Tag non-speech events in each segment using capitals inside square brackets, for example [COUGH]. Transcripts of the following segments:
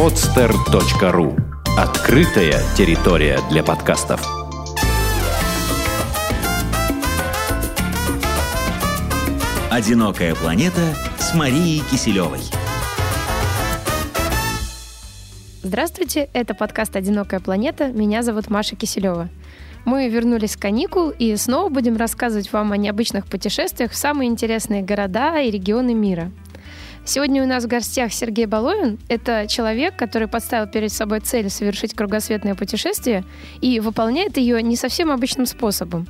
podster.ru Открытая территория для подкастов. «Одинокая планета» с Марией Киселевой. Здравствуйте, это подкаст «Одинокая планета». Меня зовут Маша Киселева. Мы вернулись с каникул и снова будем рассказывать вам о необычных путешествиях в самые интересные города и регионы мира. Сегодня у нас в гостях Сергей Баловин. Это человек, который поставил перед собой цель совершить кругосветное путешествие и выполняет ее не совсем обычным способом.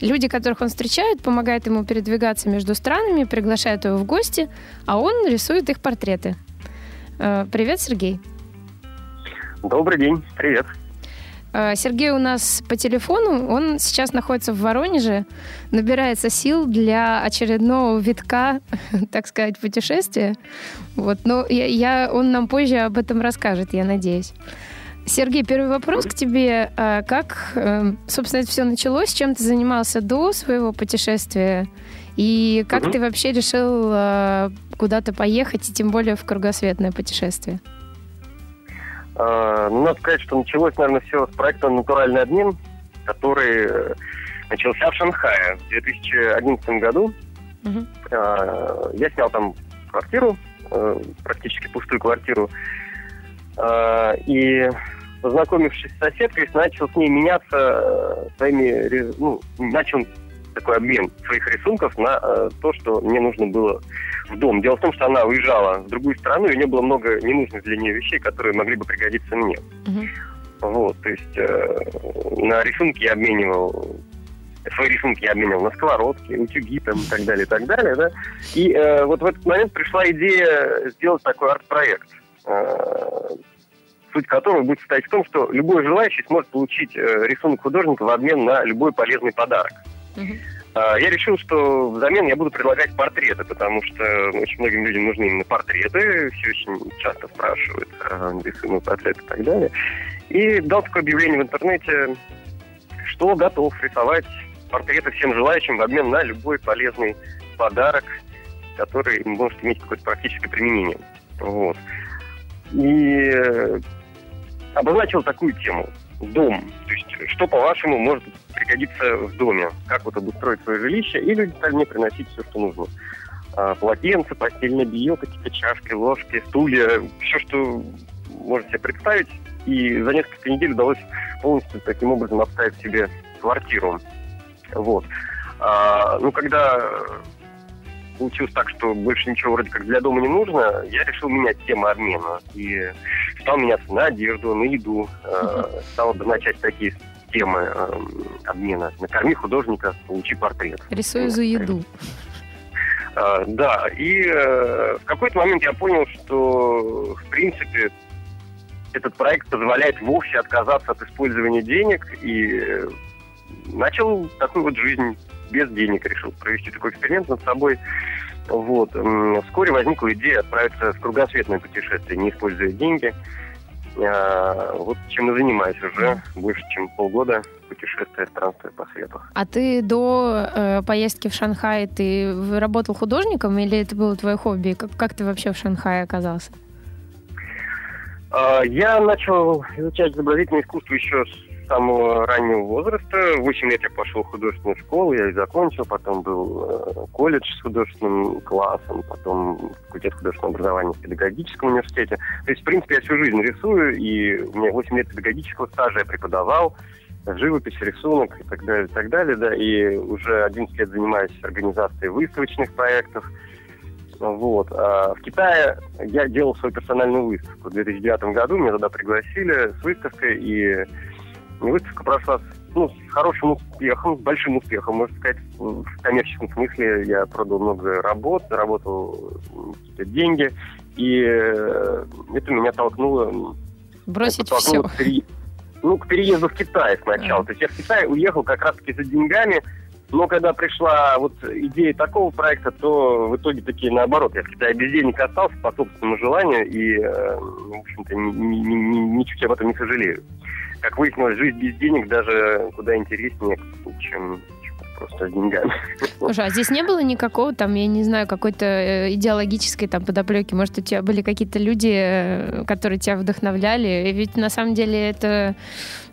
Люди, которых он встречает, помогают ему передвигаться между странами, приглашают его в гости, а он рисует их портреты. Э, привет, Сергей. Добрый день, привет. Э, Сергей у нас по телефону, он сейчас находится в Воронеже, набирается сил для очередного витка, [LAUGHS] так сказать, путешествия. Вот, но я, я, он нам позже об этом расскажет, я надеюсь. Сергей, первый вопрос к тебе. Э, как, э, собственно, это все началось? Чем ты занимался до своего путешествия? И как угу. ты вообще решил куда-то поехать, и тем более в кругосветное путешествие? А, надо сказать, что началось, наверное, все с проекта «Натуральный обмен», который э, начался в Шанхае в 2011 году. Угу. Я снял там квартиру, э, практически пустую квартиру, и познакомившись с соседкой, начал с ней меняться своими, ну, начал такой обмен своих рисунков на то, что мне нужно было в дом. Дело в том, что она уезжала в другую страну, и у нее было много ненужных для нее вещей, которые могли бы пригодиться мне. Угу. Вот, то есть э, на рисунки я обменивал свои рисунки я обменял на сковородки, утюги там и так далее, и так далее, да. И э, вот в этот момент пришла идея сделать такой арт-проект, э, суть которого будет состоять в том, что любой желающий сможет получить э, рисунок художника в обмен на любой полезный подарок. Uh-huh. А, я решил, что взамен я буду предлагать портреты, потому что очень многим людям нужны именно портреты, все очень часто спрашивают, рисуемый портрет и так далее. И дал такое объявление в интернете, что готов рисовать портреты всем желающим в обмен на любой полезный подарок, который может иметь какое-то практическое применение. Вот. И э, обозначил такую тему – дом. То есть, что, по-вашему, может пригодиться в доме? Как вот обустроить свое жилище? И люди стали мне приносить все, что нужно. А, полотенце, постельное белье, какие-то чашки, ложки, стулья, все, что можете себе представить. И за несколько недель удалось полностью таким образом обставить себе квартиру. Вот. А, ну, когда получилось так, что больше ничего вроде как для дома не нужно, я решил менять тему обмена. И стал меняться на одежду, на еду. Э, [LAUGHS] стал обозначать такие темы э, обмена. Накорми художника, получи портрет. Рисую за еду. Э, да, и э, в какой-то момент я понял, что, в принципе, этот проект позволяет вовсе отказаться от использования денег и начал такую вот жизнь без денег решил провести такой эксперимент над собой. Вот. Вскоре возникла идея отправиться в кругосветное путешествие, не используя деньги. А, вот чем и занимаюсь уже больше, чем полгода путешествия, странствия по свету. А ты до э, поездки в Шанхай, ты работал художником или это было твое хобби? Как, как ты вообще в Шанхае оказался? А, я начал изучать изобразительное искусство еще самого раннего возраста. В 8 лет я пошел в художественную школу, я ее закончил, потом был э, колледж с художественным классом, потом факультет художественного образования в педагогическом университете. То есть, в принципе, я всю жизнь рисую, и у меня 8 лет педагогического стажа я преподавал живопись, рисунок и так далее, и так далее, да, и уже 11 лет занимаюсь организацией выставочных проектов. Вот. А в Китае я делал свою персональную выставку. В 2009 году меня туда пригласили с выставкой, и Выставка прошла ну, с хорошим успехом, с большим успехом, можно сказать, в коммерческом смысле. Я продал много работ, заработал какие-то деньги, и э, это меня толкнуло... Бросить все. К пере... Ну, к переезду в Китай сначала. Mm. То есть я в Китай уехал как раз-таки за деньгами, но когда пришла вот идея такого проекта, то в итоге такие наоборот. Я в Китае без денег остался по собственному желанию и, э, в общем-то, ни, ни, ни, ничуть об этом не сожалею как выяснилось, жизнь без денег даже куда интереснее, чем, просто с деньгами. Слушай, а здесь не было никакого там, я не знаю, какой-то э, идеологической там подоплеки? Может, у тебя были какие-то люди, э, которые тебя вдохновляли? И ведь на самом деле это,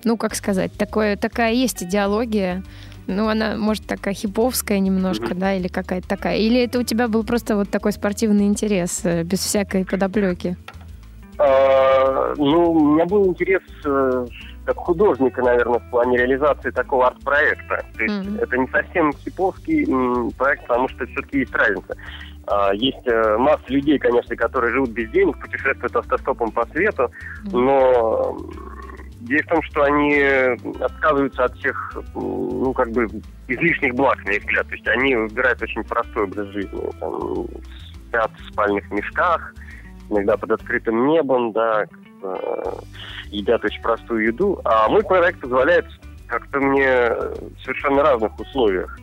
ну, как сказать, такое, такая есть идеология. Ну, она, может, такая хиповская немножко, mm-hmm. да, или какая-то такая. Или это у тебя был просто вот такой спортивный интерес, э, без всякой подоплеки? А, ну, у меня был интерес как художника, наверное, в плане реализации такого арт-проекта. То есть mm-hmm. это не совсем хиповский проект, потому что все-таки есть разница. А, есть э, масса людей, конечно, которые живут без денег, путешествуют автостопом по свету, но Дело в том, что они отказываются от всех, ну, как бы, излишних благ, на их взгляд. То есть они выбирают очень простой образ жизни. Там, спят в спальных мешках, иногда под открытым небом, да, едят очень простую еду. А мой проект позволяет как-то мне в совершенно разных условиях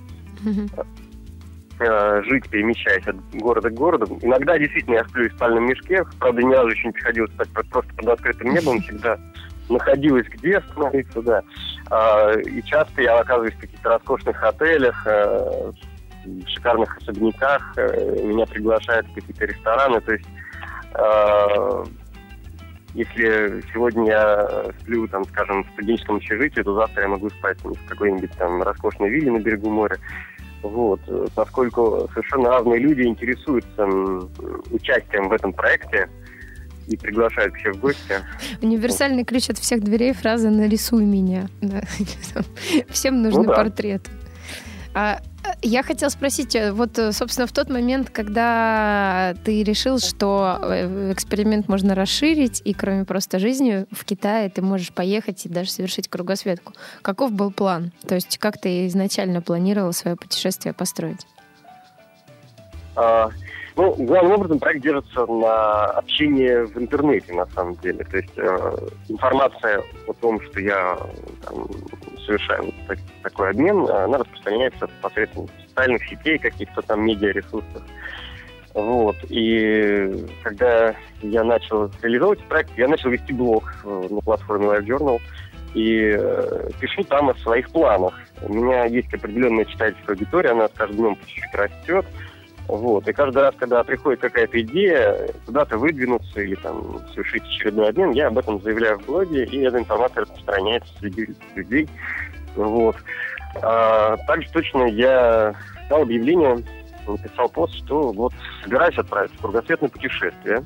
э, жить, перемещаясь от города к городу. Иногда действительно я сплю в спальном мешке. Правда, ни разу еще не приходилось спать просто под открытым небом. Всегда находилось где остановиться, да. А, и часто я оказываюсь в каких-то роскошных отелях, э, в шикарных особняках. Э, меня приглашают в какие-то рестораны. То есть если сегодня я сплю, там, скажем, в студенческом общежитии, то завтра я могу спать в какой-нибудь там роскошной вилле на берегу моря. Вот, поскольку совершенно разные люди интересуются участием в этом проекте и приглашают всех в гости. Универсальный ключ от всех дверей фраза «нарисуй меня». [LAUGHS] Всем нужны ну, да. портреты. А я хотела спросить, э, вот, э, собственно, в тот момент, когда ты решил, что э, эксперимент можно расширить, и кроме просто жизни в Китае ты можешь поехать и даже совершить кругосветку, каков был план? То есть как ты изначально планировал свое путешествие построить? А, ну, главным образом проект держится на общении в интернете, на самом деле. То есть э, информация о том, что я там, совершаю вот так, такой обмен, она распространяется посредством социальных сетей, каких-то там медиаресурсов. Вот. И когда я начал реализовывать проект, я начал вести блог э, на платформе Live Journal и э, пишу там о своих планах. У меня есть определенная читательская аудитория, она с каждым днем чуть-чуть растет. Вот. И каждый раз, когда приходит какая-то идея, куда-то выдвинуться или там совершить очередной обмен, я об этом заявляю в блоге, и эта информация распространяется среди людей. Вот. А, также точно я дал объявление, написал пост, что вот собираюсь отправиться в кругосветное путешествие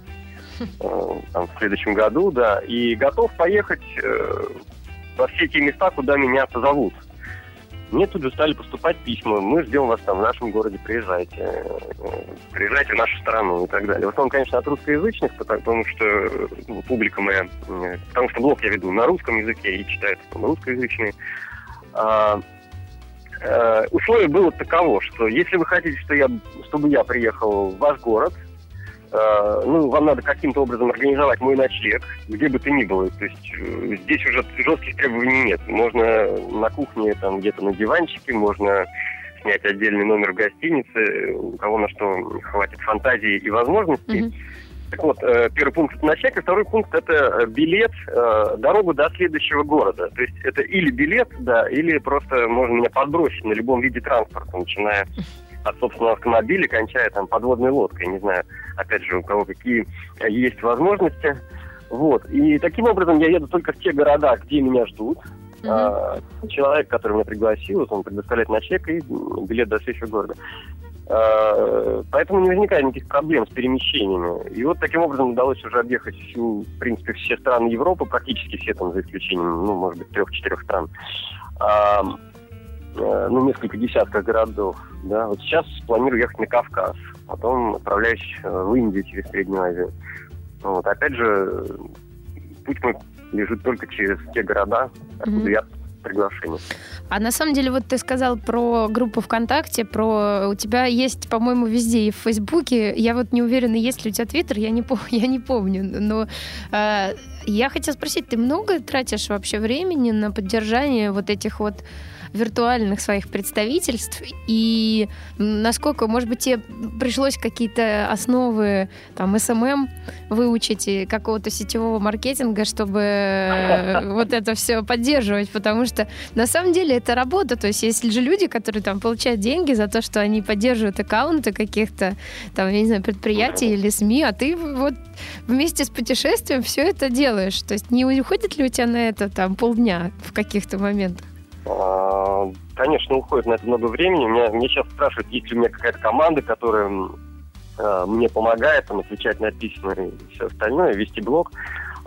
э, там, в следующем году, да, и готов поехать э, во все те места, куда меня позовут. Мне тут же стали поступать письма. Мы ждем вас там в нашем городе, приезжайте. Э, приезжайте в нашу страну и так далее. В основном, конечно, от русскоязычных, потому что ну, публика моя, э, потому что блог я веду на русском языке и читают русскоязычные. А, условие было таково, что если вы хотите, что я, чтобы я приехал в ваш город, Э, ну, вам надо каким-то образом организовать мой ночлег, где бы то ни было. То есть э, здесь уже жестких требований нет. Можно на кухне, там, где-то на диванчике, можно снять отдельный номер в гостинице, у кого на что хватит фантазии и возможностей. Mm-hmm. Так вот, э, первый пункт это ночлег, и второй пункт это билет, дорогу до следующего города. То есть это или билет, да, или просто можно меня подбросить на любом виде транспорта, начиная от собственного автомобиля, кончая там подводной лодкой, не знаю, опять же, у кого какие есть возможности. Вот. И таким образом я еду только в те города, где меня ждут. А, человек, который меня пригласил, он предоставляет ночлег и билет до следующего города. А, поэтому не возникает никаких проблем с перемещениями. И вот таким образом удалось уже объехать всю, в принципе, все страны Европы, практически все там, за исключением, ну, может быть, трех-четырех стран. А, ну, несколько десятков городов. Да. Вот сейчас планирую ехать на Кавказ, потом отправляюсь э, в Индию через Среднюю Азию. Вот. Опять же, путь мой лежит только через те города, откуда mm-hmm. я приглашение. А на самом деле, вот ты сказал про группу ВКонтакте, про у тебя есть, по-моему, везде и в Фейсбуке. Я вот не уверена, есть ли у тебя Твиттер, я не, пом- [LAUGHS] я не помню. Но э, я хотела спросить, ты много тратишь вообще времени на поддержание вот этих вот виртуальных своих представительств, и насколько, может быть, тебе пришлось какие-то основы там SMM выучить и какого-то сетевого маркетинга, чтобы [LAUGHS] вот это все поддерживать, потому что на самом деле это работа, то есть есть же люди, которые там получают деньги за то, что они поддерживают аккаунты каких-то там, я не знаю, предприятий или СМИ, а ты вот вместе с путешествием все это делаешь. То есть не уходит ли у тебя на это там полдня в каких-то моментах? Конечно, уходит на это много времени. Меня, мне сейчас спрашивают, есть ли у меня какая-то команда, которая э, мне помогает там, отвечать на письма и все остальное, вести блог.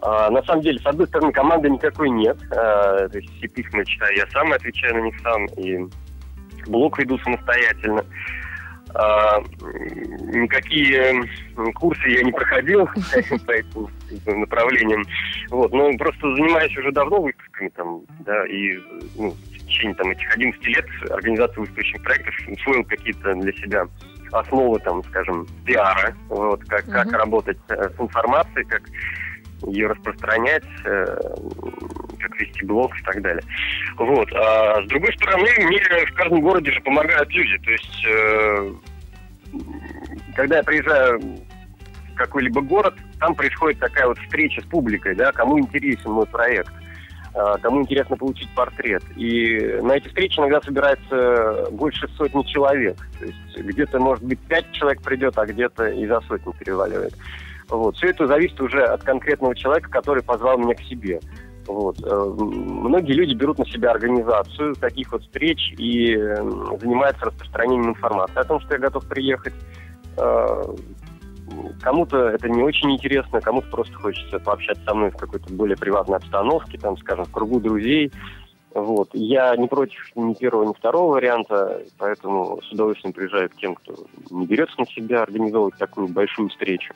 А, на самом деле, с одной стороны, команды никакой нет. А, то есть все письма читаю я сам, отвечаю на них сам, и блог веду самостоятельно. А, никакие курсы я не проходил [LAUGHS] по этим направлениям. Вот, но просто занимаюсь уже давно выставками там, да, и ну, течение там этих 11 лет организации выставочных проектов усвоил какие-то для себя основы, там, скажем, пиара, вот, как, uh-huh. как работать э, с информацией, как ее распространять, э, как вести блог и так далее. Вот. А с другой стороны, мне в каждом городе же помогают люди. То есть, э, когда я приезжаю в какой-либо город, там происходит такая вот встреча с публикой, да, кому интересен мой проект кому интересно получить портрет. И на эти встречи иногда собирается больше сотни человек. То есть где-то, может быть, пять человек придет, а где-то и за сотню переваливает. Вот. Все это зависит уже от конкретного человека, который позвал меня к себе. Вот. Э, многие люди берут на себя организацию таких вот встреч и занимаются распространением информации о том, что я готов приехать. Кому-то это не очень интересно, кому-то просто хочется пообщаться со мной в какой-то более приватной обстановке, там, скажем, в кругу друзей. Вот. Я не против ни первого, ни второго варианта, поэтому с удовольствием приезжаю к тем, кто не берется на себя организовывать такую большую встречу.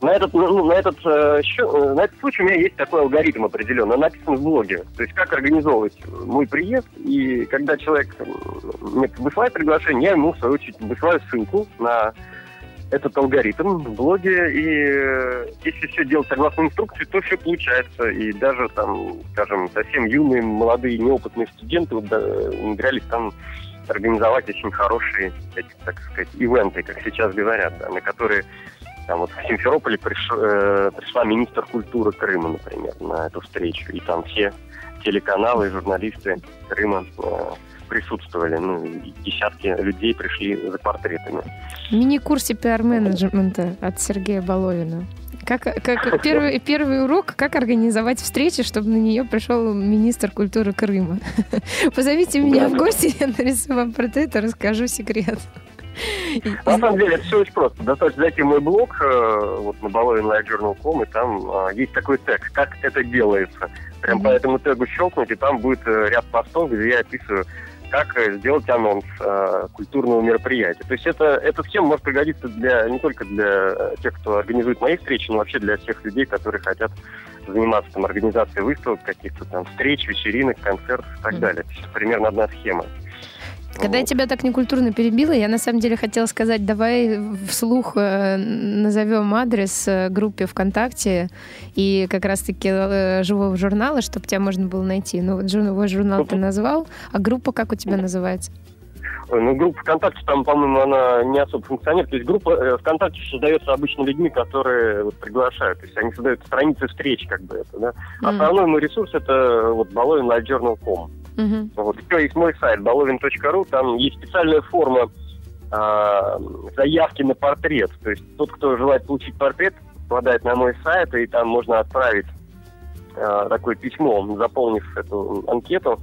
На этот, ну, на, этот, э, счет, э, на этот случай у меня есть такой алгоритм определенный, он написан в блоге. То есть как организовывать мой приезд, и когда человек мне высылает приглашение, я ему, в свою очередь, высылаю ссылку на этот алгоритм в блоге, и э, если все делать согласно инструкции, то все получается. И даже там, скажем, совсем юные, молодые, неопытные студенты умудрялись там организовать очень хорошие, так сказать, ивенты, как сейчас говорят, да, на которые там вот в Симферополе приш, э, пришла министр культуры Крыма, например, на эту встречу. И там все телеканалы журналисты Крыма э, присутствовали. Ну, десятки людей пришли за портретами. Мини-курсе пиар-менеджмента от Сергея Баловина. Как, как [LAUGHS] первый, первый урок, как организовать встречу, чтобы на нее пришел министр культуры Крыма. [LAUGHS] Позовите меня в гости, я нарисую вам портрет и расскажу секрет. [LAUGHS] На самом деле это все очень просто. Достаточно зайти в мой блог, э, вот на balloonlightjournal.com, и там а, есть такой тег, как это делается. Прям mm-hmm. по этому тегу щелкнуть, и там будет э, ряд постов, где я описываю, как э, сделать анонс э, культурного мероприятия. То есть это, эта схема может пригодиться для, не только для тех, кто организует мои встречи, но вообще для всех людей, которые хотят заниматься там, организацией выставок, каких-то там встреч, вечеринок, концертов и так mm-hmm. далее. Это примерно одна схема. Когда я тебя так некультурно перебила, я на самом деле хотела сказать, давай вслух э, назовем адрес э, группе ВКонтакте и как раз-таки э, живого журнала, чтобы тебя можно было найти. Ну, вот живой журнал ты назвал, а группа как у тебя называется? Ну, группа ВКонтакте, там, по-моему, она не особо функционирует. То есть группа ВКонтакте создается обычно людьми, которые вот, приглашают. То есть они создают страницы встреч, как бы это, да. Mm-hmm. Основной мой ресурс это вот balloonlivejournal.com. Uh-huh. Вот. Еще есть мой сайт balovin.ru, там есть специальная форма э, заявки на портрет. То есть тот, кто желает получить портрет, попадает на мой сайт, и там можно отправить э, такое письмо, заполнив эту анкету,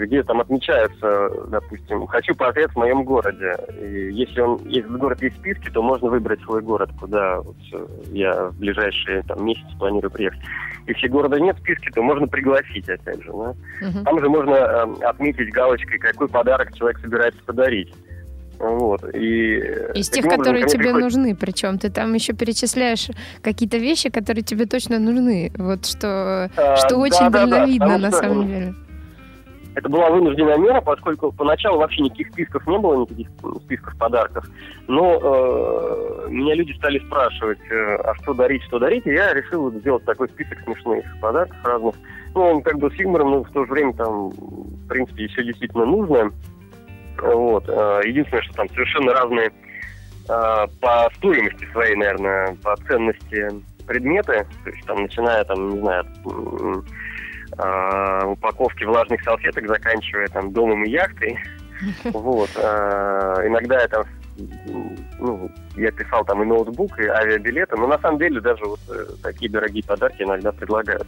где там отмечается, допустим, хочу портрет в моем городе. И если он, если город есть в списке, то можно выбрать свой город, куда вот я в ближайшие там, месяцы планирую приехать. Если города нет в списке, то можно пригласить, опять же. Да? Угу. Там же можно э, отметить галочкой, какой подарок человек собирается подарить. Вот. И Из тех, образом, которые тебе приходит... нужны, причем ты там еще перечисляешь какие-то вещи, которые тебе точно нужны. Вот что, а, что очень да, дальновидно да, да, на самом деле. Это была вынужденная мера, поскольку поначалу вообще никаких списков не было, никаких списков подарков. Но э, меня люди стали спрашивать, э, а что дарить, что дарить, и я решил сделать такой список смешных подарков разных. Ну, он как бы с юмором, но в то же время там, в принципе, все действительно нужно. Вот. Э, единственное, что там совершенно разные э, по стоимости своей, наверное, по ценности предметы. То есть там, начиная, там, не знаю, от упаковки влажных салфеток, заканчивая там домом и яхтой. [LAUGHS] Вот. Иногда я там ну, я писал там и ноутбук, и авиабилеты, но на самом деле даже вот э, такие дорогие подарки иногда предлагают.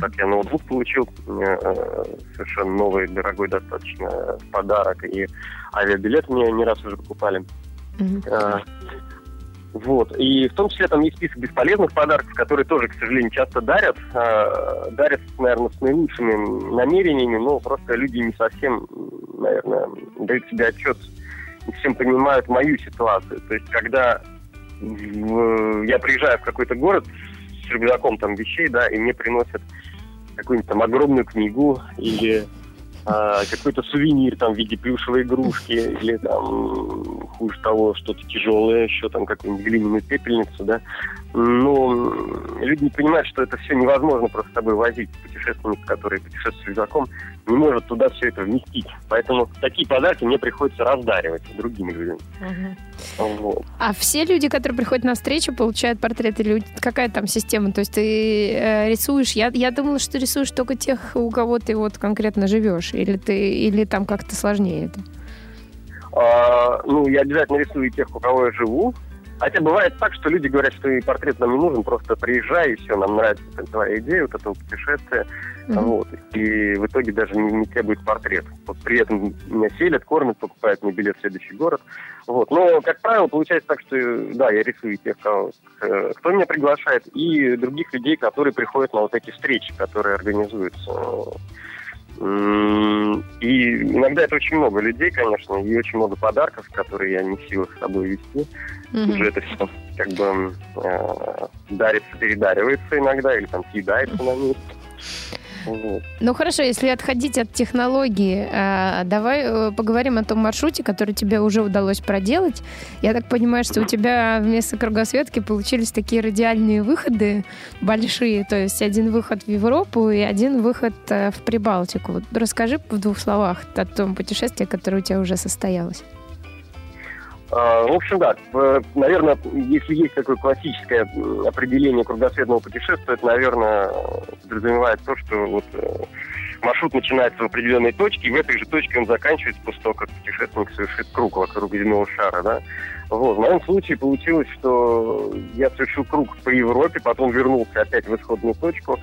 Так я ноутбук получил, э, совершенно новый, дорогой достаточно подарок, и авиабилет мне не раз уже покупали. Mm-hmm. Вот. И в том числе там есть список бесполезных подарков, которые тоже, к сожалению, часто дарят. А, дарят, наверное, с наилучшими намерениями, но просто люди не совсем, наверное, дают себе отчет не всем понимают мою ситуацию. То есть, когда в, я приезжаю в какой-то город с рюкзаком там вещей, да, и мне приносят какую-нибудь там огромную книгу или а, какой-то сувенир там в виде плюшевой игрушки или там хуже того что-то тяжелое, еще там какую-нибудь глиняную пепельницу, да. Но люди не понимают, что это все невозможно просто с собой возить. Путешественник, который путешествует рюкзаком, не может туда все это вместить. Поэтому такие подарки мне приходится раздаривать другим людям. Угу. Вот. А все люди, которые приходят на встречу, получают портреты или какая там система? То есть ты э, рисуешь? Я, я думала, что рисуешь только тех, у кого ты вот конкретно живешь, или ты или там как-то сложнее это? А, ну, я обязательно рисую тех, у кого я живу. Хотя бывает так, что люди говорят, что и портрет нам не нужен, просто приезжай, и все, нам нравится твоя идея, вот этого путешествия. Mm-hmm. Вот. И в итоге даже не, не требует портрет. Вот при этом меня селят, кормят, покупают мне билет в следующий город. Вот. Но, как правило, получается так, что да, я рисую тех, кого, кто меня приглашает, и других людей, которые приходят на вот эти встречи, которые организуются и иногда это очень много людей, конечно, и очень много подарков, которые я не в силах с собой вести. Mm-hmm. Уже это все как бы э, дарится, передаривается иногда, или там съедается на месте. Ну хорошо, если отходить от технологии, э, давай э, поговорим о том маршруте, который тебе уже удалось проделать. Я так понимаю, что у тебя вместо кругосветки получились такие радиальные выходы большие, то есть один выход в Европу и один выход э, в Прибалтику. Расскажи в двух словах о том путешествии, которое у тебя уже состоялось. А, в общем, да, наверное, если есть такое классическое определение кругосветного путешествия, это, наверное, подразумевает то, что вот э, маршрут начинается в определенной точке, и в этой же точке он заканчивается после того, как путешественник совершит круг вокруг земного шара, да. Вот. В моем случае получилось, что я совершил круг по Европе, потом вернулся опять в исходную точку.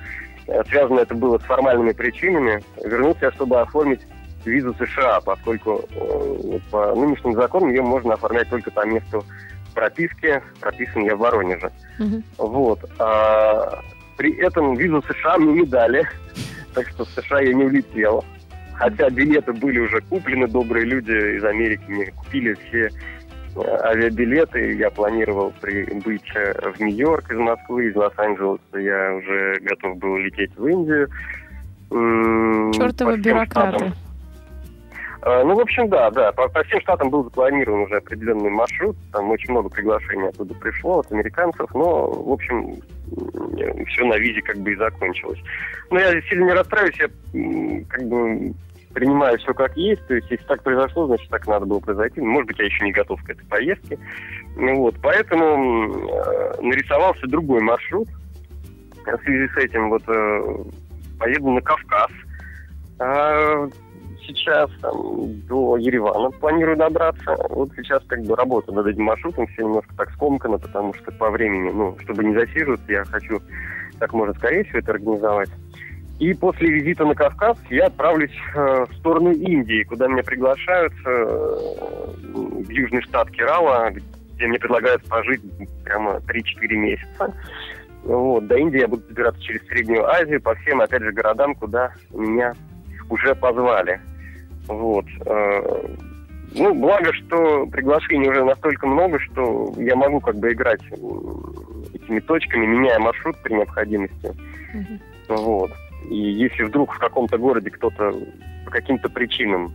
Э, связано это было с формальными причинами. Вернулся, чтобы оформить визу США, поскольку э, по нынешним законам ее можно оформлять только по месту прописки. Прописан я в Воронеже. Uh-huh. Вот. А, при этом визу США мне не дали, так что в США я не улетел. Хотя билеты были уже куплены, добрые люди из Америки мне купили все э, авиабилеты. Я планировал прибыть э, в Нью-Йорк из Москвы, из Лос-Анджелеса. Я уже готов был лететь в Индию. Чертовы бюрократы. Штатам. А, ну, в общем, да, да. По, по всем штатам был запланирован уже определенный маршрут. Там очень много приглашений оттуда пришло от американцев. Но, в общем, все на визе как бы и закончилось. Но я сильно не расстраиваюсь. Я как бы принимаю все как есть. То есть, если так произошло, значит, так надо было произойти. Может быть, я еще не готов к этой поездке. Ну, вот. Поэтому э, нарисовался другой маршрут. В связи с этим вот э, поеду на Кавказ. Сейчас там, до Еревана планирую добраться. Вот сейчас как бы работаю над этим маршрутом, все немножко так скомкано, потому что по времени, ну, чтобы не засиживаться, я хочу как можно скорее все это организовать. И после визита на Кавказ я отправлюсь э, в сторону Индии, куда меня приглашают э, в южный штат Керала, где мне предлагают пожить прямо 3-4 месяца. Вот, до Индии я буду добираться через Среднюю Азию по всем, опять же, городам, куда меня уже позвали. Вот. Э, ну, благо, что приглашений уже настолько много, что я могу как бы играть этими точками, меняя маршрут при необходимости. Uh-huh. Вот. И если вдруг в каком-то городе кто-то по каким-то причинам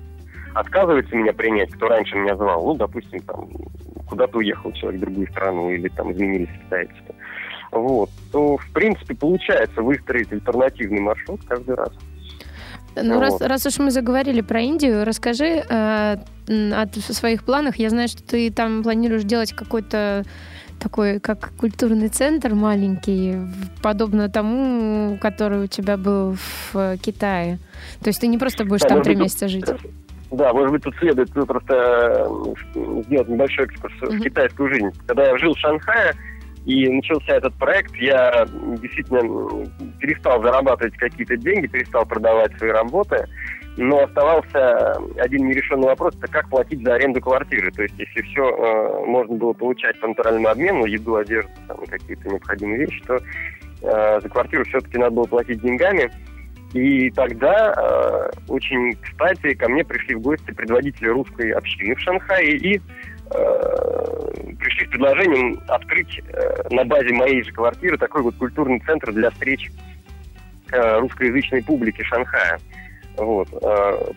отказывается меня принять, кто раньше меня звал, ну, допустим, там, куда-то уехал человек в другую страну или там изменились обстоятельства, вот, то, в принципе, получается выстроить альтернативный маршрут каждый раз. Ну, вот. раз, раз уж мы заговорили про Индию, расскажи э, о своих планах. Я знаю, что ты там планируешь делать какой-то такой, как культурный центр маленький, подобно тому, который у тебя был в Китае. То есть ты не просто будешь да, там три месяца жить. Да, может быть, тут следует просто э, сделать небольшой экскурс mm-hmm. в китайскую жизнь. Когда я жил в Шанхае, и начался этот проект, я действительно перестал зарабатывать какие-то деньги, перестал продавать свои работы, но оставался один нерешенный вопрос, это как платить за аренду квартиры. То есть, если все э, можно было получать по натуральному обмену, еду, одежду, там, какие-то необходимые вещи, то э, за квартиру все-таки надо было платить деньгами. И тогда э, очень кстати ко мне пришли в гости предводители русской общины в Шанхае и Э, предложением открыть э, на базе моей же квартиры такой вот культурный центр для встреч э, русскоязычной публики Шанхая. Вот.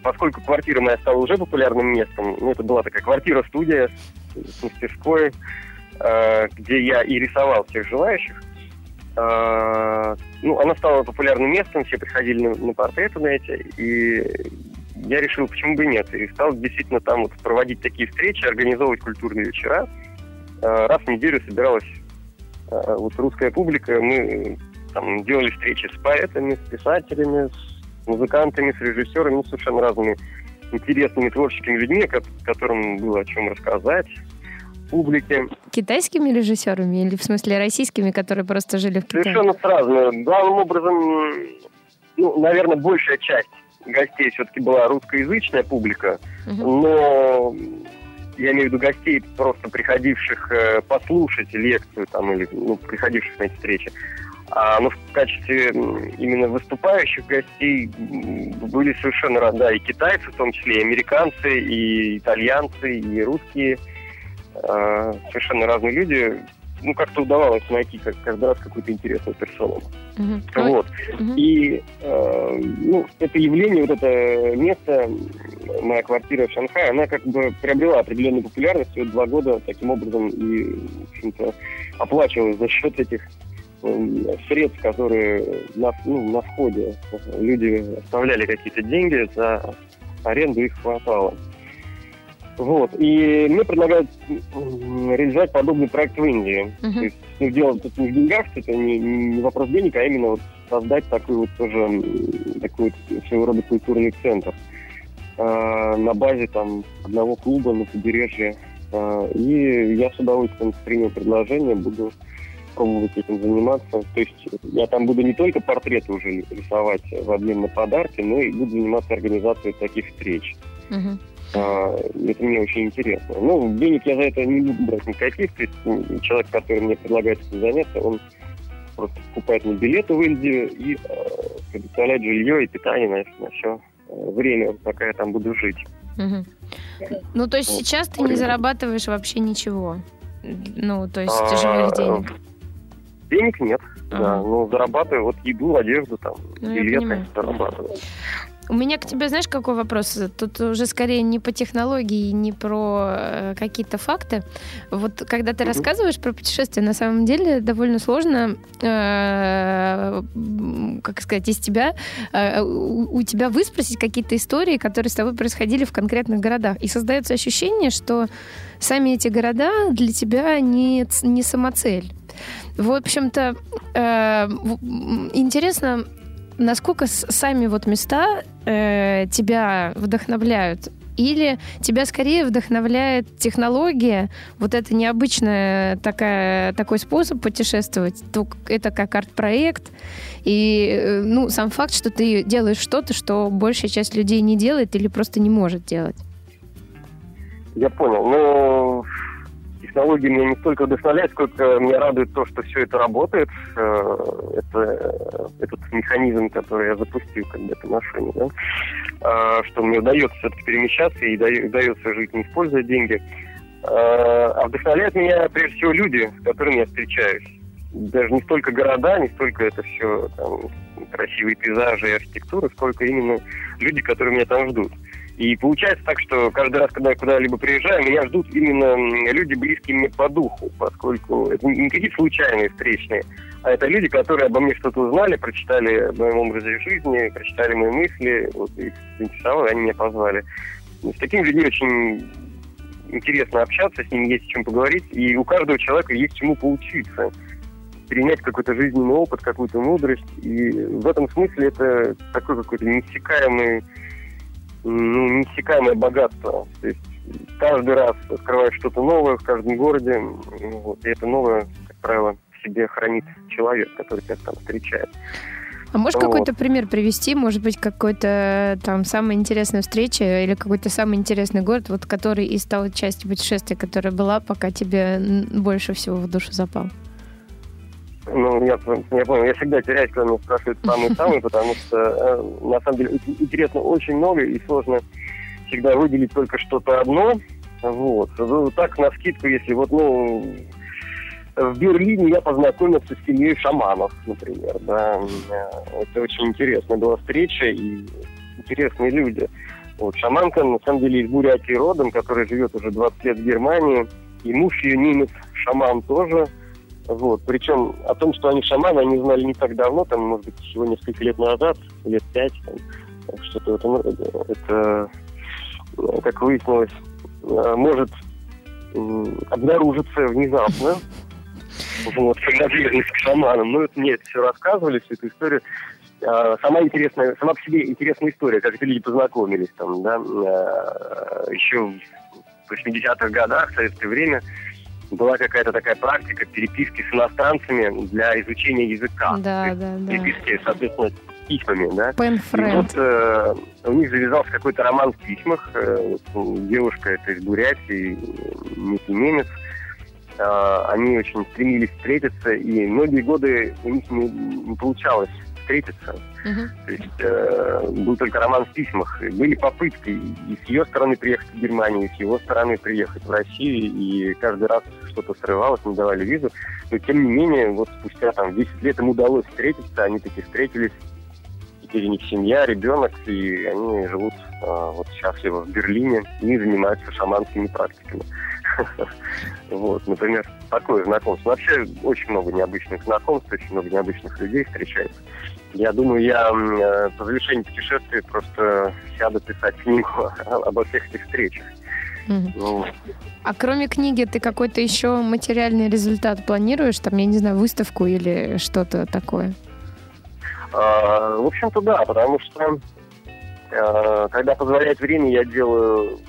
Поскольку квартира моя стала уже популярным местом, ну, это была такая квартира-студия с мастерской, где я и рисовал всех желающих. Ну, она стала популярным местом, все приходили на, на портреты на эти, и я решил, почему бы нет, и стал действительно там вот проводить такие встречи, организовывать культурные вечера. А, раз в неделю собиралась а, вот русская публика, мы там делали встречи с поэтами, с писателями, с музыкантами, с режиссерами, ну, совершенно разными интересными творческими людьми, которым было о чем рассказать публике. Китайскими режиссерами или в смысле российскими, которые просто жили в Китае? Совершенно сразу. Главным образом, ну, наверное, большая часть гостей все-таки была русскоязычная публика, угу. но я имею в виду гостей, просто приходивших э, послушать лекцию там, или ну, приходивших на эти встречи. А, но в качестве именно выступающих гостей были совершенно разные, да, и китайцы, в том числе и американцы, и итальянцы, и русские, э, совершенно разные люди ну, как-то удавалось найти как, каждый раз какую-то интересную персону. Uh-huh. Вот. Uh-huh. И, э, ну, это явление, вот это место, моя квартира в Шанхае, она как бы приобрела определенную популярность всего два года таким образом и, в общем-то, оплачивалась за счет этих э, средств, которые на, ну, на входе люди оставляли какие-то деньги, за аренду их хватало. Вот. И мне предлагают реализовать подобный проект в Индии. Uh-huh. То есть ну, дело тут не в деньгах, это не, не вопрос денег, а именно вот создать такой вот тоже такой вот своего рода культурный центр э, на базе там одного клуба на побережье. Э, и я с удовольствием принял предложение, буду пробовать этим заниматься. То есть я там буду не только портреты уже рисовать в обмен на подарки, но и буду заниматься организацией таких встреч. Uh-huh. А, это мне очень интересно. Ну, денег я за это не буду брать никаких. То есть человек, который мне предлагает этим заняться, он просто покупает мне билеты в Индию и э, предоставляет жилье и питание на, на все э, время, пока я там буду жить. Угу. Ну, то есть вот. сейчас ты не зарабатываешь вообще ничего? Ну, то есть а, живых денег? Денег нет, а. да. Ну, зарабатываю вот еду, одежду, там, ну, билеты зарабатываю. У меня к тебе, знаешь, какой вопрос? Тут уже скорее не по технологии, не про э, какие-то факты. Вот когда ты рассказываешь про путешествия, на самом деле довольно сложно, э, как сказать, из тебя, э, у, у тебя выспросить какие-то истории, которые с тобой происходили в конкретных городах. И создается ощущение, что сами эти города для тебя не, не самоцель. В общем-то, э, интересно, насколько сами вот места э, тебя вдохновляют? Или тебя скорее вдохновляет технология, вот это необычная такая, такой способ путешествовать, то это как арт-проект, и э, ну, сам факт, что ты делаешь что-то, что большая часть людей не делает или просто не может делать. Я понял. Ну, технологии меня не столько вдохновляют, сколько меня радует то, что все это работает. Э, это этот механизм, который я запустил когда-то на шине, да? А, что мне удается все-таки перемещаться и удается жить, не используя деньги. А вдохновляют меня прежде всего люди, с которыми я встречаюсь. Даже не столько города, не столько это все там, красивые пейзажи и архитектура, сколько именно люди, которые меня там ждут. И получается так, что каждый раз, когда я куда-либо приезжаю, меня ждут именно люди, близкие мне по духу, поскольку это не какие-то случайные встречные, а это люди, которые обо мне что-то узнали, прочитали о моем образе жизни, прочитали мои мысли, вот, их заинтересовало, они меня позвали. С такими людьми очень интересно общаться, с ними есть о чем поговорить, и у каждого человека есть чему поучиться перенять какой-то жизненный опыт, какую-то мудрость. И в этом смысле это такой какой-то неиссякаемый ну, неиссякаемое богатство. То есть каждый раз открываешь что-то новое в каждом городе, вот, и это новое, как правило, в себе хранит человек, который тебя там встречает. А можешь вот. какой-то пример привести? Может быть, какой-то там самая интересная встреча или какой-то самый интересный город, вот который и стал частью путешествия, которая была, пока тебе больше всего в душу запал? Ну, я, я понял, я всегда теряюсь, когда меня спрашивают самый-самый, потому что, э, на самом деле, интересно очень много, и сложно всегда выделить только что-то одно. Вот. Ну, так, на скидку, если вот, ну, в Берлине я познакомился с семьей шаманов, например, да. Э, это очень интересная была встреча, и интересные люди. Вот, шаманка, на самом деле, из Бурятии родом, которая живет уже 20 лет в Германии, и муж ее немец, шаман тоже – вот. Причем о том, что они шаманы, они знали не так давно, там, может быть, всего несколько лет назад, лет пять, там, что-то в этом роде. Это, э, как выяснилось, э, может обнаружиться внезапно. Вот, принадлежность к шаманам. Ну, это мне это все рассказывали, всю эту историю. А, сама интересная, сама по себе интересная история, как эти люди познакомились там, да, э, еще в 80-х годах, в советское время, была какая-то такая практика переписки с иностранцами для изучения языка. Да, да, да. Переписки, соответственно, письмами, да. И вот э, у них завязался какой-то роман в письмах. Э, девушка это из Бурятии, некий немец. Э, они очень стремились встретиться, и многие годы у них не, не получалось встретиться. Uh-huh. То есть э, был только роман в письмах. Были попытки и с ее стороны приехать в Германию, и с его стороны приехать в Россию, и каждый раз что-то срывалось, не давали визу. Но тем не менее, вот спустя там 10 лет им удалось встретиться, они таки встретились. Теперь у них семья, ребенок, и они живут э, вот счастливо в Берлине и занимаются шаманскими практиками. [LAUGHS] Вот, например, такое знакомство. Вообще очень много необычных знакомств, очень много необычных людей встречается. Я думаю, я э, по завершении путешествия просто сяду писать книгу [LAUGHS] обо всех этих встречах. Угу. Ну, а кроме книги, ты какой-то еще материальный результат планируешь? Там, я не знаю, выставку или что-то такое? А, в общем-то, да, потому что а, когда позволяет время, я делаю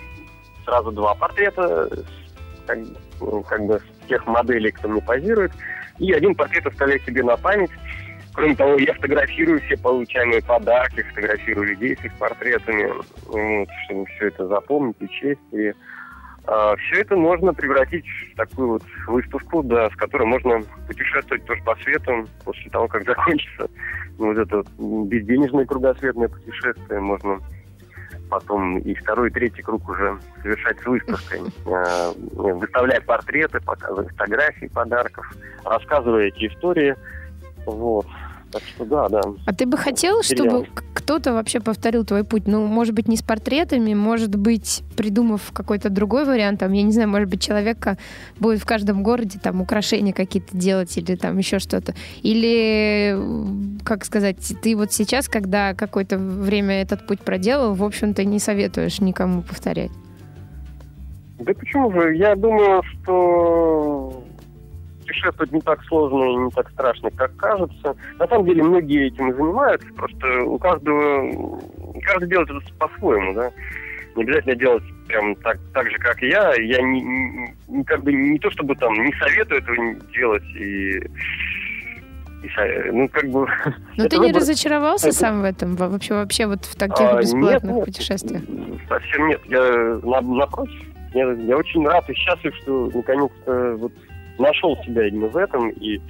сразу два портрета как, ну, как бы с тех моделей, кто мне позирует, и один портрет оставляю себе на память. Кроме того, я фотографирую все получаемые подарки, фотографирую людей с их портретами, вот, чтобы все это запомнить. И а, все это можно превратить в такую вот выставку, да, с которой можно путешествовать тоже по свету после того, как [LAUGHS] закончится вот это безденежное кругосветное путешествие. Можно потом и второй, и третий круг уже совершать с выставкой, [LAUGHS] э, выставляя портреты, показывая фотографии подарков, рассказывая эти истории. Вот. Так что да, да. А ты бы хотел, чтобы кто-то вообще повторил твой путь? Ну, может быть, не с портретами, может быть, придумав какой-то другой вариант, там, я не знаю, может быть, человека будет в каждом городе там украшения какие-то делать или там еще что-то. Или, как сказать, ты вот сейчас, когда какое-то время этот путь проделал, в общем-то, не советуешь никому повторять? Да почему же? Я думаю, что путешествовать не так сложно и не так страшно, как кажется. На самом деле многие этим и занимаются, просто у каждого, каждый делает это по-своему, да. Не обязательно делать прям так, так же, как я. Я не, не, как бы не то чтобы там не советую этого делать и ну, как бы... Но ты не выбор... разочаровался это... сам в этом? Вообще, вообще вот в таких а, бесплатных нет, путешествиях? Совсем нет. Я, напротив, я, я очень рад и счастлив, что наконец-то вот нашел себя именно в этом и э,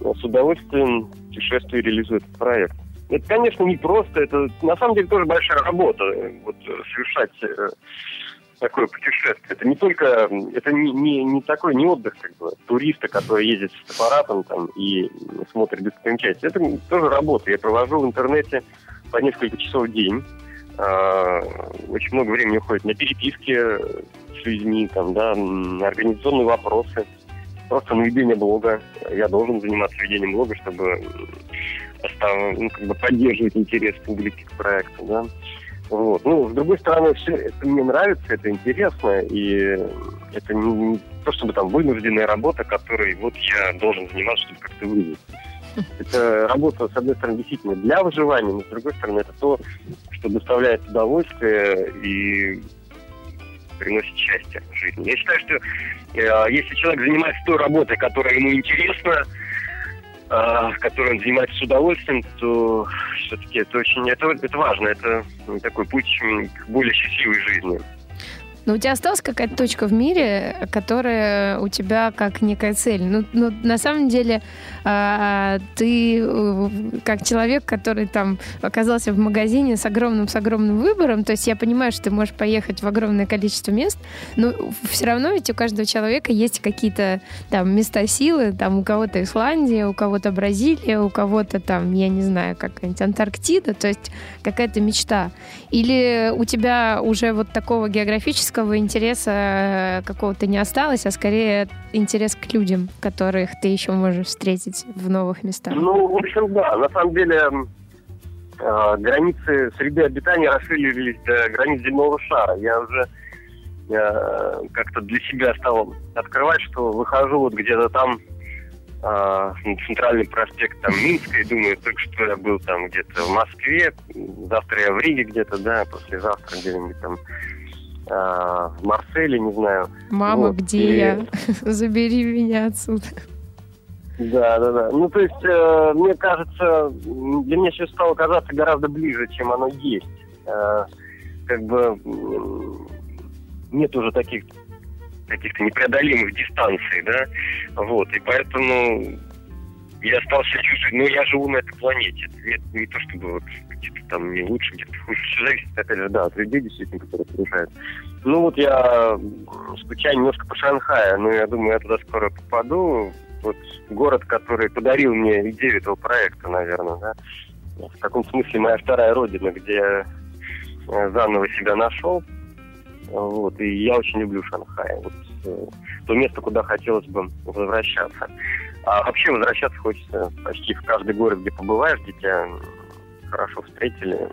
с удовольствием путешествую и реализую этот проект. Это, конечно, не просто, это на самом деле тоже большая работа, э, вот совершать э, такое путешествие. Это не только, это не, не, не такой, не отдых, как бы, туриста, который ездит с аппаратом там и смотрит достопримечательности. Это тоже работа. Я провожу в интернете по несколько часов в день. э, очень много времени уходит на переписки с людьми, там, да, на организационные вопросы, просто на ведение блога. Я должен заниматься ведением блога, чтобы ну, как бы поддерживать интерес публики к проекту, да. Вот. Ну, с другой стороны, все это мне нравится, это интересно, и это не, не то, чтобы там вынужденная работа, которой вот я должен заниматься, чтобы как-то выжить. [LAUGHS] Это работа, с одной стороны, действительно для выживания, но с другой стороны, это то, что доставляет удовольствие и приносит счастье в жизни. Я считаю, что э, если человек занимается той работой, которая ему интересна, э, которой он занимается с удовольствием, то все-таки это очень это, это важно. Это такой путь к более счастливой жизни. Но у тебя осталась какая-то точка в мире, которая у тебя как некая цель. Ну, ну на самом деле, а, ты э, как человек, который там оказался в магазине с огромным, с огромным выбором, то есть я понимаю, что ты можешь поехать в огромное количество мест, но все равно ведь у каждого человека есть какие-то там места силы, там у кого-то Исландия, у кого-то Бразилия, у кого-то там, я не знаю, какая-нибудь Антарктида, то есть какая-то мечта. Или у тебя уже вот такого географического творческого интереса э, какого-то не осталось, а скорее интерес к людям, которых ты еще можешь встретить в новых местах? Ну, в общем, да. На самом деле, э, границы среды обитания расширились до границ земного шара. Я уже э, как-то для себя стал открывать, что выхожу вот где-то там э, центральный проспект там Минска и думаю, только что я был там где-то в Москве, завтра я в Риге где-то, да, послезавтра где-нибудь там в Марселе, не знаю. Мама, вот, где и... я? [LAUGHS] Забери меня отсюда. Да, да, да. Ну, то есть, э, мне кажется, для меня сейчас стало казаться гораздо ближе, чем оно есть. Э, как бы нет уже таких каких-то непреодолимых дистанций, да, вот, и поэтому я стал себя чувствовать, ну, я живу на этой планете, это не, не то, чтобы вот где-то там не лучше, где-то хуже, [LAUGHS] все зависит, опять же, да, от людей, действительно, которые приезжают. Ну, вот я скучаю немножко по Шанхаю, но я думаю, я туда скоро попаду, вот город, который подарил мне идею этого проекта, наверное, да, в каком смысле моя вторая родина, где я э, заново себя нашел, вот, и я очень люблю Шанхай, вот, э, то место, куда хотелось бы возвращаться. А вообще возвращаться хочется почти в каждый город, где побываешь, где тебя хорошо встретили.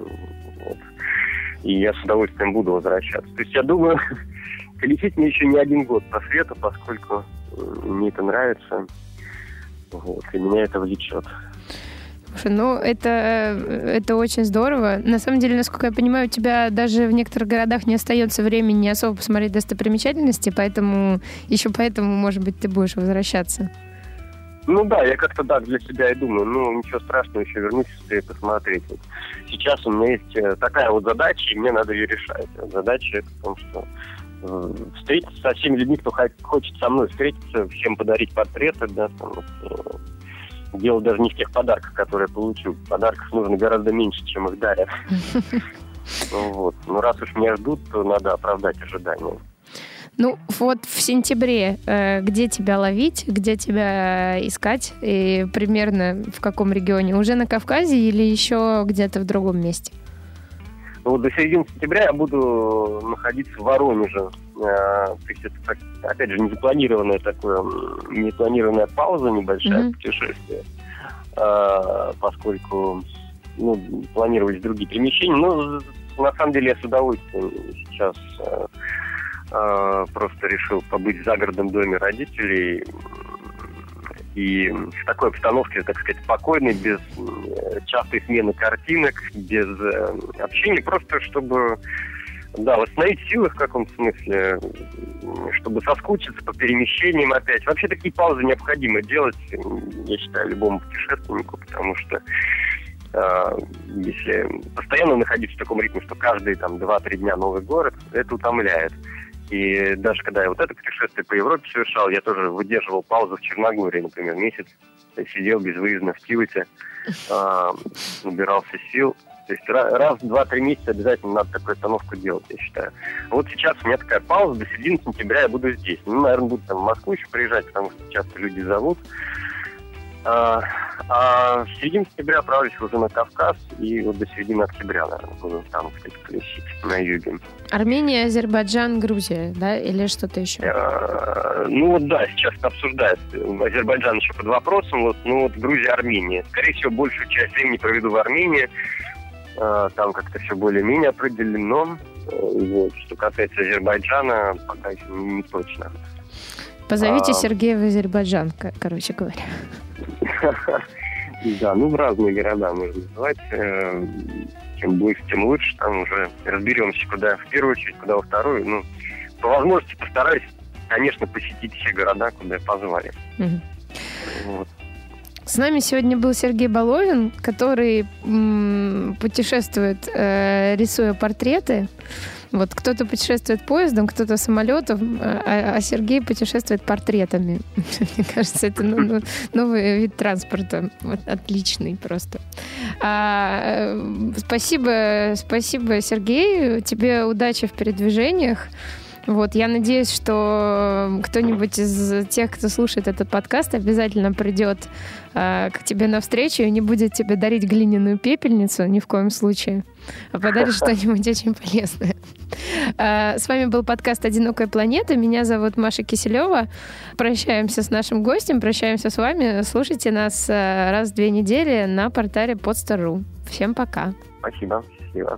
Вот. И я с удовольствием буду возвращаться. То есть я думаю, [LAUGHS] колесить мне еще не один год по свету, поскольку мне это нравится. Вот, и меня это влечет. Ну это, это очень здорово. На самом деле, насколько я понимаю, у тебя даже в некоторых городах не остается времени особо посмотреть достопримечательности, поэтому еще поэтому, может быть, ты будешь возвращаться. Ну да, я как-то так для себя и думаю, ну ничего страшного, еще вернусь и посмотреть. Вот сейчас у меня есть э, такая вот задача, и мне надо ее решать. Задача это в том, что э, встретиться со всеми людьми, кто хочет со мной встретиться, всем подарить портреты, да, там, вот, э, дело даже не в тех подарках, которые я получу. Подарков нужно гораздо меньше, чем их дарят. [LAUGHS] Ну вот. Ну раз уж меня ждут, то надо оправдать ожидания. Ну, вот в сентябре э, где тебя ловить, где тебя искать и примерно в каком регионе? Уже на Кавказе или еще где-то в другом месте? Вот до середины сентября я буду находиться в Воронеже. Э, то есть это, опять же, незапланированная такое, непланированная пауза, небольшая mm-hmm. путешествие, э, поскольку ну, планировались другие перемещения. Но на самом деле я с удовольствием сейчас э, просто решил побыть в загородном доме родителей и в такой обстановке, так сказать, спокойной, без э, частой смены картинок, без э, общения, просто чтобы да, восстановить силы в каком-то смысле, чтобы соскучиться по перемещениям опять. Вообще такие паузы необходимо делать, я считаю, любому путешественнику, потому что э, если постоянно находиться в таком ритме, что каждые там 2-3 дня новый город, это утомляет. И даже когда я вот это путешествие по Европе совершал, я тоже выдерживал паузу в Черногории, например, месяц. Сидел безвыездно в Киоте, э, набирался сил. То есть раз, два, три месяца обязательно надо такую остановку делать, я считаю. Вот сейчас у меня такая пауза, до середины сентября я буду здесь. Ну, наверное, буду там в Москву еще приезжать, потому что часто люди зовут. А, а в середине октября отправились уже на Кавказ, и вот до середины октября, наверное, буду там, кстати, колесить на юге. Армения, Азербайджан, Грузия, да, или что-то еще? А, ну вот да, сейчас обсуждается. Азербайджан еще под вопросом, вот, ну вот Грузия, Армения. Скорее всего, большую часть времени проведу в Армении. А, там как-то все более-менее определено. Вот. Что касается Азербайджана, пока еще не точно. Позовите а... Сергея в Азербайджан, короче говоря. [LAUGHS] Да, ну в разные города можно называть. Э, чем ближе, тем лучше. Там уже разберемся, куда в первую очередь, куда во вторую. Ну, по возможности постараюсь, конечно, посетить все города, куда позвали. Вот. С нами сегодня был Сергей Баловин, который м- путешествует, э, рисуя портреты. Вот кто-то путешествует поездом, кто-то самолетом, а, а Сергей путешествует портретами. [LAUGHS] Мне кажется, это ну, ну, новый вид транспорта. Вот, отличный просто. А, э, спасибо, спасибо, Сергей. Тебе удачи в передвижениях. Вот, я надеюсь, что кто-нибудь из тех, кто слушает этот подкаст, обязательно придет э, к тебе навстречу и не будет тебе дарить глиняную пепельницу ни в коем случае, а подарит [LAUGHS] что-нибудь очень полезное. Э, с вами был подкаст «Одинокая планета». Меня зовут Маша Киселева. Прощаемся с нашим гостем, прощаемся с вами. Слушайте нас э, раз в две недели на портале podster.ru. Всем пока. Спасибо. Счастливо.